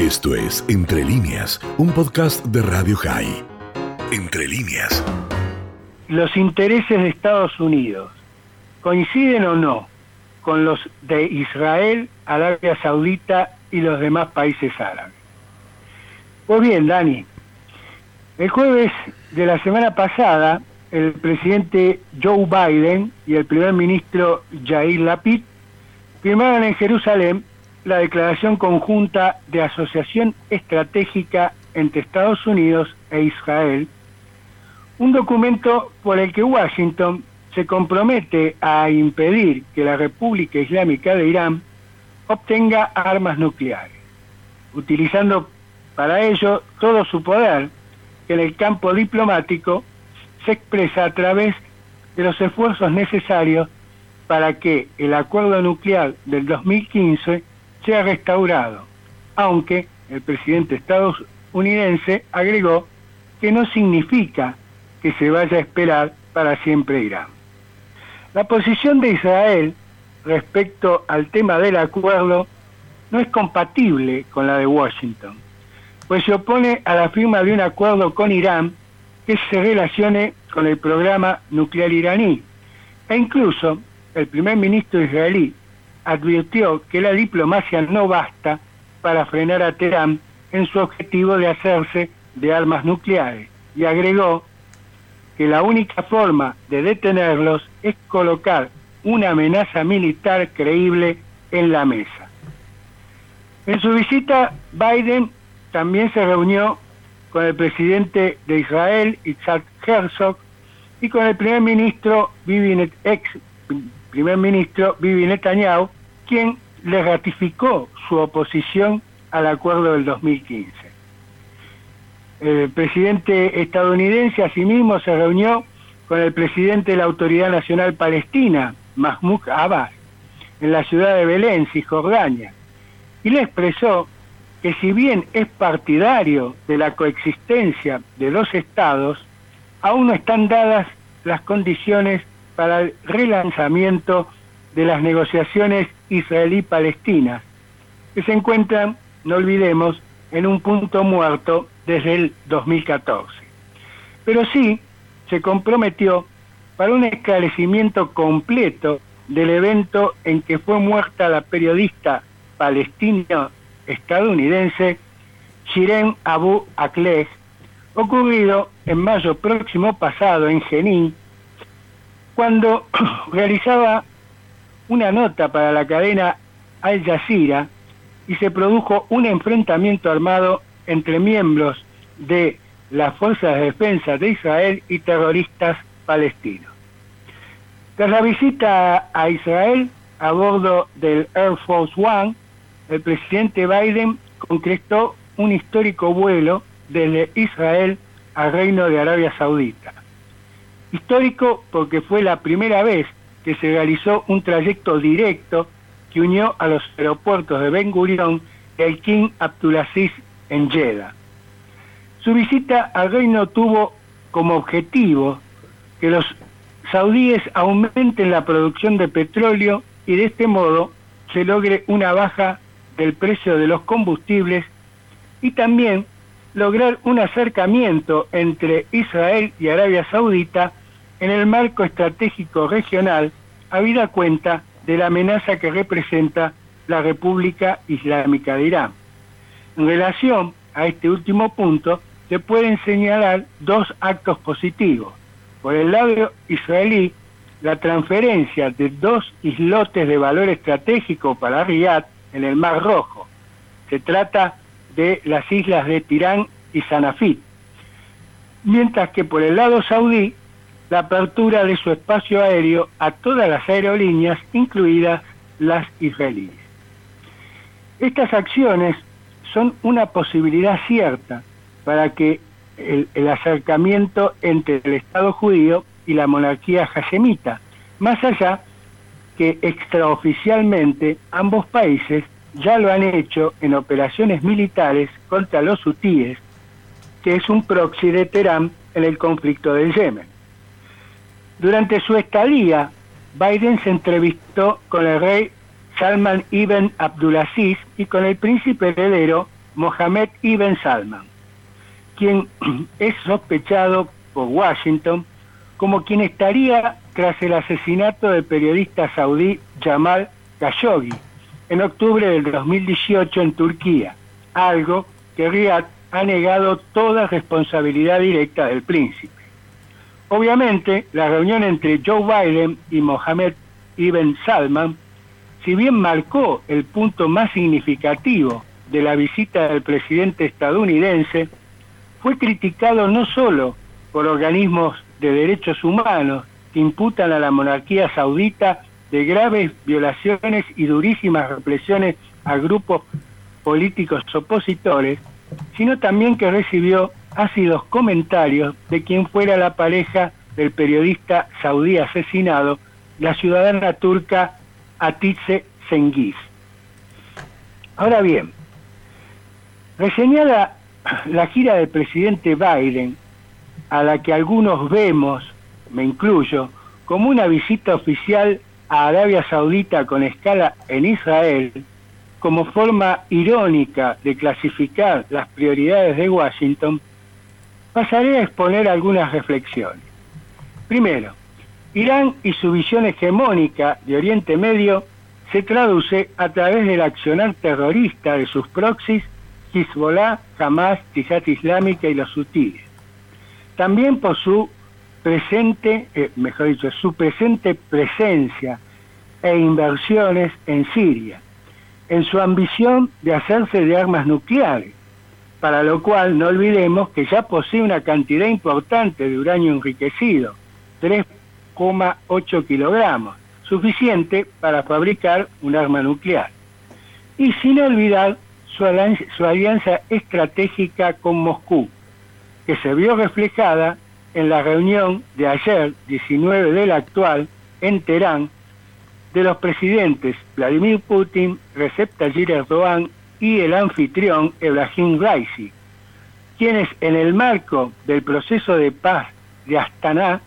Esto es Entre líneas, un podcast de Radio High. Entre líneas. Los intereses de Estados Unidos coinciden o no con los de Israel, Arabia Saudita y los demás países árabes. Pues bien, Dani, el jueves de la semana pasada, el presidente Joe Biden y el primer ministro Yair Lapid firmaron en Jerusalén la declaración conjunta de asociación estratégica entre Estados Unidos e Israel, un documento por el que Washington se compromete a impedir que la República Islámica de Irán obtenga armas nucleares, utilizando para ello todo su poder que en el campo diplomático se expresa a través de los esfuerzos necesarios para que el acuerdo nuclear del 2015 sea restaurado, aunque el presidente estadounidense agregó que no significa que se vaya a esperar para siempre Irán. La posición de Israel respecto al tema del acuerdo no es compatible con la de Washington, pues se opone a la firma de un acuerdo con Irán que se relacione con el programa nuclear iraní. E incluso el primer ministro israelí advirtió que la diplomacia no basta para frenar a Teherán en su objetivo de hacerse de armas nucleares y agregó que la única forma de detenerlos es colocar una amenaza militar creíble en la mesa. En su visita, Biden también se reunió con el presidente de Israel, Isaac Herzog, y con el primer ministro, Bibi, ex primer ministro Bibi Netanyahu, quien le ratificó su oposición al acuerdo del 2015. El presidente estadounidense asimismo se reunió con el presidente de la Autoridad Nacional Palestina, Mahmoud Abbas, en la ciudad de Belén, Cisjordania, y le expresó que si bien es partidario de la coexistencia de dos estados, aún no están dadas las condiciones para el relanzamiento de las negociaciones israelí-palestinas, que se encuentran, no olvidemos, en un punto muerto desde el 2014. Pero sí se comprometió para un esclarecimiento completo del evento en que fue muerta la periodista palestina estadounidense Shiren Abu Akleh, ocurrido en mayo próximo pasado en Jenin, cuando realizaba una nota para la cadena Al Jazeera y se produjo un enfrentamiento armado entre miembros de las Fuerzas de Defensa de Israel y terroristas palestinos. Tras la visita a Israel a bordo del Air Force One, el presidente Biden concretó un histórico vuelo desde Israel al Reino de Arabia Saudita. Histórico porque fue la primera vez que se realizó un trayecto directo que unió a los aeropuertos de Ben Gurion y el King Abdulaziz en Jeddah. Su visita al reino tuvo como objetivo que los saudíes aumenten la producción de petróleo y de este modo se logre una baja del precio de los combustibles y también lograr un acercamiento entre Israel y Arabia Saudita en el marco estratégico regional, habida cuenta de la amenaza que representa la República Islámica de Irán. En relación a este último punto, se pueden señalar dos actos positivos. Por el lado israelí, la transferencia de dos islotes de valor estratégico para Riyadh en el Mar Rojo. Se trata de las islas de Tirán y Sanafit. Mientras que por el lado saudí, la apertura de su espacio aéreo a todas las aerolíneas, incluidas las israelíes. Estas acciones son una posibilidad cierta para que el, acercamiento entre el Estado judío y la monarquía hashemita, más allá que extraoficialmente ambos países ya lo han hecho en operaciones militares contra los hutíes, que es un proxy de Teherán en el conflicto del Yemen. Durante su estadía, Biden se entrevistó con el rey Salman ibn Abdulaziz y con el príncipe heredero Mohammed ibn Salman, quien es sospechado por Washington como quien estaría tras el asesinato del periodista saudí Jamal Khashoggi en octubre del 2018 en Turquía, algo que Riyadh ha negado toda responsabilidad directa del príncipe. Obviamente, la reunión entre Joe Biden y Mohammed ibn Salman, si bien marcó el punto más significativo de la visita del presidente estadounidense, fue criticado no solo por organismos de derechos humanos que imputan a la monarquía saudita de graves violaciones y durísimas represiones a grupos políticos opositores, sino también que recibió ácidos comentarios de quien fuera la pareja del periodista saudí asesinado, la ciudadana turca Atice Sengiz. Ahora bien, reseñada la gira del presidente Biden, a la que algunos vemos, me incluyo, como una visita oficial a Arabia Saudita con escala en Israel, como forma irónica de clasificar las prioridades de Washington, pasaré a exponer algunas reflexiones. Primero, Irán y su visión hegemónica de Oriente Medio se traduce a través del accionar terrorista de sus proxies Hezbollah, Hamas, Tijat Islámica y los sutiles. También por su presente, eh, mejor dicho, su presente presencia e inversiones en Siria, en su ambición de hacerse de armas nucleares, para lo cual no olvidemos que ya posee una cantidad importante de uranio enriquecido, 3,8 kilogramos, suficiente para fabricar un arma nuclear. Y sin olvidar su alianza, su alianza estratégica con Moscú, que se vio reflejada en la reunión de ayer, 19 del actual, en Teherán, de los presidentes Vladimir Putin, Recep Tayyip Erdogan y el anfitrión Ebrahim Raisi, quienes en el marco del proceso de paz de Astana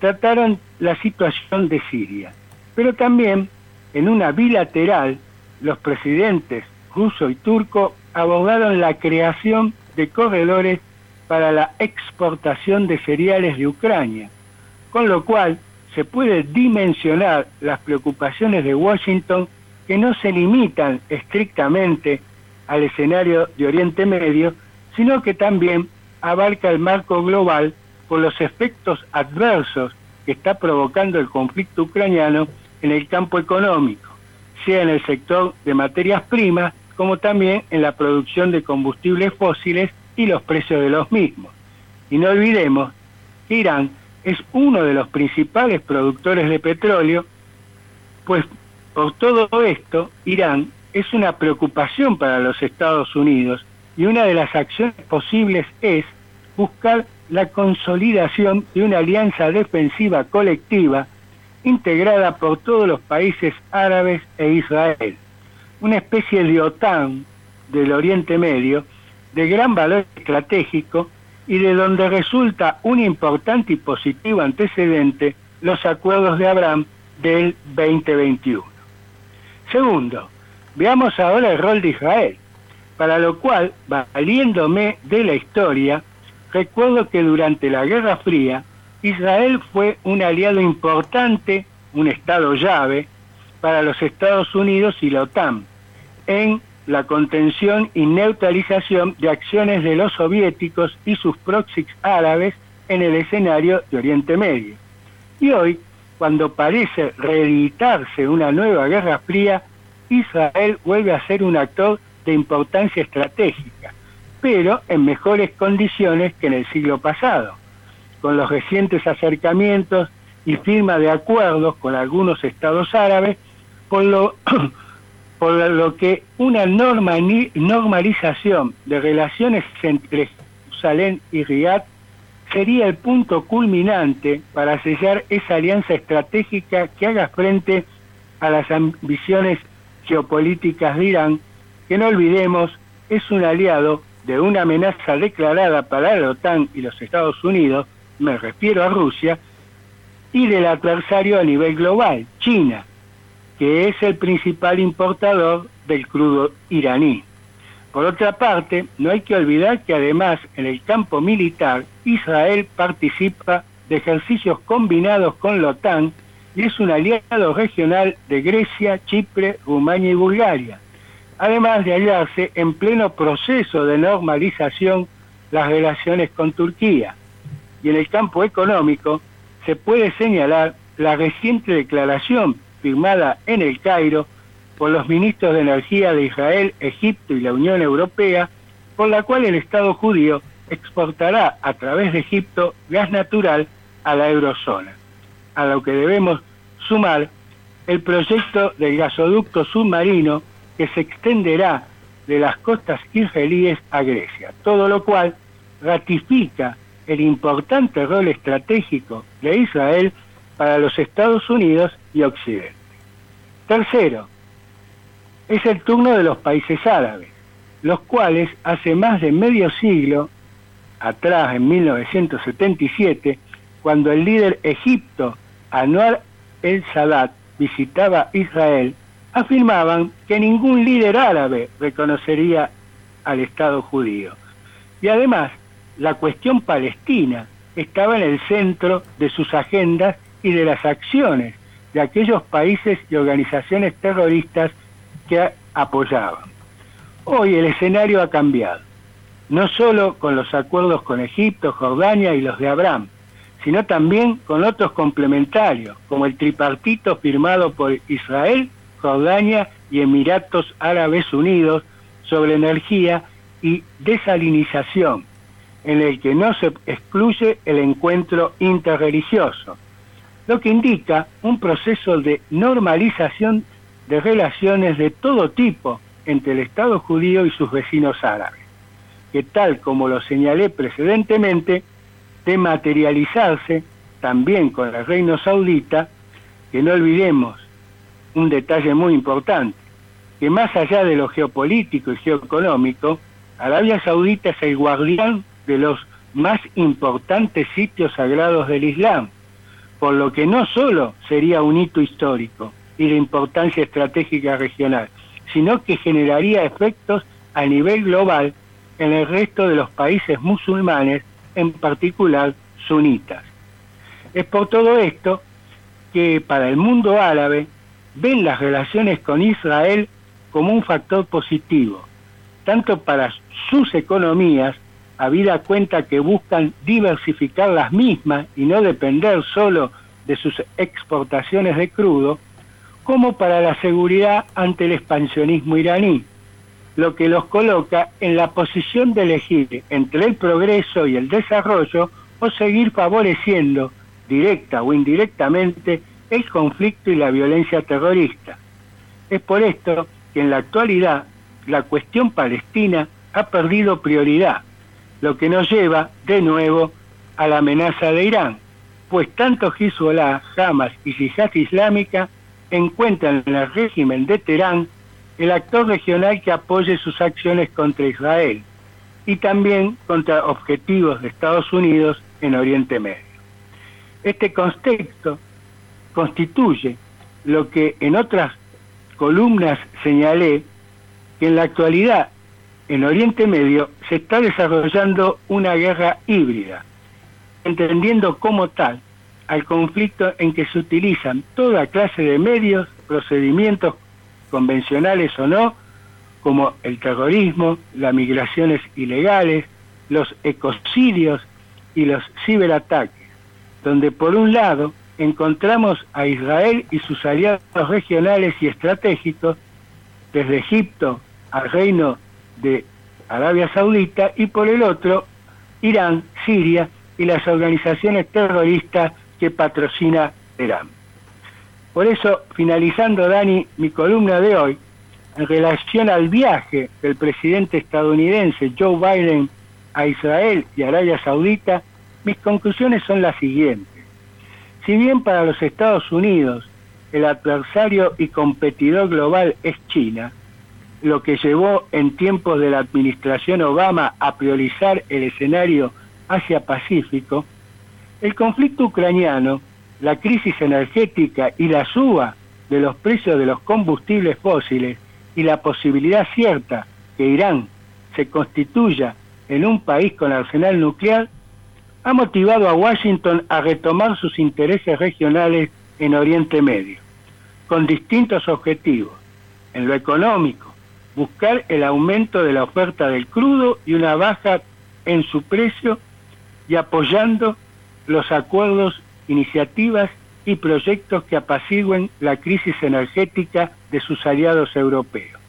trataron la situación de Siria. Pero también en una bilateral los presidentes ruso y turco abordaron la creación de corredores para la exportación de cereales de Ucrania, con lo cual se puede dimensionar las preocupaciones de Washington que no se limitan estrictamente al escenario de Oriente Medio, sino que también abarca el marco global por los efectos adversos que está provocando el conflicto ucraniano en el campo económico, sea en el sector de materias primas como también en la producción de combustibles fósiles y los precios de los mismos. Y no olvidemos que Irán es uno de los principales productores de petróleo, pues por todo esto, Irán es una preocupación para los Estados Unidos y una de las acciones posibles es buscar la consolidación de una alianza defensiva colectiva integrada por todos los países árabes e Israel, una especie de OTAN del Oriente Medio de gran valor estratégico y de donde resulta un importante y positivo antecedente los acuerdos de Abraham del 2021. Segundo, veamos ahora el rol de Israel, para lo cual, valiéndome de la historia, recuerdo que durante la Guerra Fría, Israel fue un aliado importante, un estado llave, para los Estados Unidos y la OTAN, en la contención y neutralización de acciones de los soviéticos y sus proxies árabes en el escenario de Oriente Medio. Y hoy, cuando parece reeditarse una nueva guerra fría, Israel vuelve a ser un actor de importancia estratégica, pero en mejores condiciones que en el siglo pasado, con los recientes acercamientos y firma de acuerdos con algunos estados árabes, por lo por lo que una normalización de relaciones entre Jerusalén y Riyadh sería el punto culminante para sellar esa alianza estratégica que haga frente a las ambiciones geopolíticas de Irán, que no olvidemos es un aliado de una amenaza declarada para la OTAN y los Estados Unidos, me refiero a Rusia, y del adversario a nivel global, China, que es el principal importador del crudo iraní. Por otra parte, no hay que olvidar que además en el campo militar Israel participa de ejercicios combinados con la OTAN y es un aliado regional de Grecia, Chipre, Rumania y Bulgaria, además de hallarse en pleno proceso de normalización las relaciones con Turquía. Y en el campo económico se puede señalar la reciente declaración firmada en el Cairo por los ministros de Energía de Israel, Egipto y la Unión Europea, por la cual el Estado judío exportará a través de Egipto gas natural a la eurozona, a lo que debemos sumar el proyecto del gasoducto submarino que se extenderá de las costas israelíes a Grecia, todo lo cual ratifica el importante rol estratégico de Israel para los Estados Unidos y Occidente. Tercero, es el turno de los países árabes, los cuales hace más de medio siglo, atrás en 1977, cuando el líder egipto Anwar el-Sadat visitaba Israel, afirmaban que ningún líder árabe reconocería al Estado judío. Y además, la cuestión palestina estaba en el centro de sus agendas y de las acciones de aquellos países y organizaciones terroristas que apoyaban. Hoy el escenario ha cambiado, no solo con los acuerdos con Egipto, Jordania y los de Abraham, sino también con otros complementarios, como el tripartito firmado por Israel, Jordania y Emiratos Árabes Unidos sobre energía y desalinización, en el que no se excluye el encuentro interreligioso, lo que indica un proceso de normalización de relaciones de todo tipo entre el Estado judío y sus vecinos árabes, que tal como lo señalé precedentemente, de materializarse también con el reino saudita, que no olvidemos un detalle muy importante, que más allá de lo geopolítico y geoeconómico, Arabia Saudita es el guardián de los más importantes sitios sagrados del Islam, por lo que no solo sería un hito histórico y de importancia estratégica regional, sino que generaría efectos a nivel global en el resto de los países musulmanes en particular sunitas. Es por todo esto que para el mundo árabe ven las relaciones con Israel como un factor positivo, tanto para sus economías, habida cuenta que buscan diversificar las mismas y no depender solo de sus exportaciones de crudo, como para la seguridad ante el expansionismo iraní, lo que los coloca en la posición de elegir entre el progreso y el desarrollo o seguir favoreciendo, directa o indirectamente, el conflicto y la violencia terrorista. Es por esto que en la actualidad la cuestión palestina ha perdido prioridad, lo que nos lleva de nuevo a la amenaza de Irán, pues tanto Hezbollah, Hamas y Yihad Islámica encuentran en el régimen de Teherán el actor regional que apoye sus acciones contra Israel y también contra objetivos de Estados Unidos en Oriente Medio. Este contexto constituye lo que en otras columnas señalé, que en la actualidad en Oriente Medio se está desarrollando una guerra híbrida, entendiendo como tal al conflicto en que se utilizan toda clase de medios, procedimientos convencionales o no, como el terrorismo, las migraciones ilegales, los ecocidios y los ciberataques, donde por un lado encontramos a Israel y sus aliados regionales y estratégicos, desde Egipto al reino de Arabia Saudita, y por el otro, Irán, Siria y las organizaciones terroristas patrocina Irán. Por eso, finalizando, Dani, mi columna de hoy, en relación al viaje del presidente estadounidense Joe Biden a Israel y Arabia Saudita, mis conclusiones son las siguientes. Si bien para los Estados Unidos el adversario y competidor global es China, lo que llevó en tiempos de la administración Obama a priorizar el escenario Asia-Pacífico, el conflicto ucraniano la crisis energética y la suba de los precios de los combustibles fósiles y la posibilidad cierta que Irán se constituya en un país con arsenal nuclear ha motivado a Washington a retomar sus intereses regionales en Oriente Medio, con distintos objetivos. En lo económico, buscar el aumento de la oferta del crudo y una baja en su precio y apoyando los acuerdos, iniciativas y proyectos que apacigüen la crisis energética de sus aliados europeos,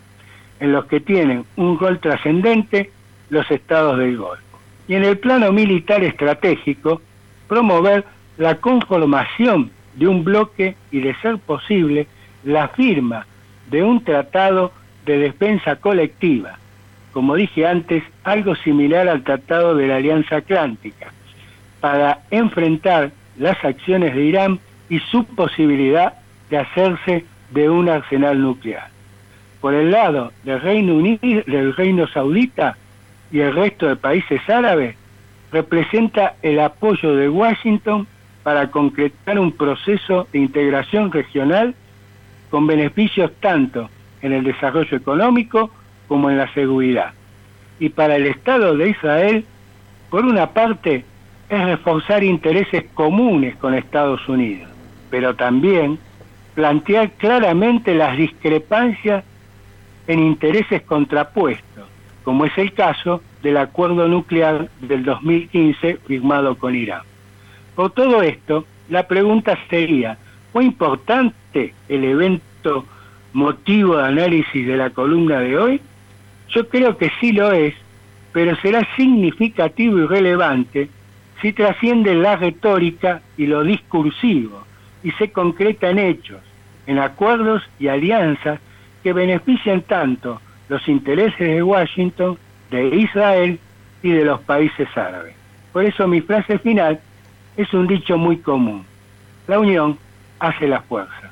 en los que tienen un rol trascendente los estados del Golfo. Y en el plano militar estratégico, promover la conformación de un bloque y, de ser posible, la firma de un tratado de defensa colectiva, como dije antes, algo similar al Tratado de la Alianza Atlántica, para enfrentar las acciones de Irán y su posibilidad de hacerse de un arsenal nuclear. Por el lado del Reino Unido, del Reino Saudita y el resto de países árabes, representa el apoyo de Washington para concretar un proceso de integración regional con beneficios tanto en el desarrollo económico como en la seguridad. Y para el Estado de Israel, por una parte, es reforzar intereses comunes con Estados Unidos, pero también plantear claramente las discrepancias en intereses contrapuestos, como es el caso del acuerdo nuclear del 2015 firmado con Irán. Por todo esto, la pregunta sería, ¿fue importante el evento motivo de análisis de la columna de hoy? Yo creo que sí lo es, pero será significativo y relevante si trasciende la retórica y lo discursivo y se concreta en hechos, en acuerdos y alianzas que benefician tanto los intereses de Washington, de Israel y de los países árabes. Por eso mi frase final es un dicho muy común. La unión hace la fuerza.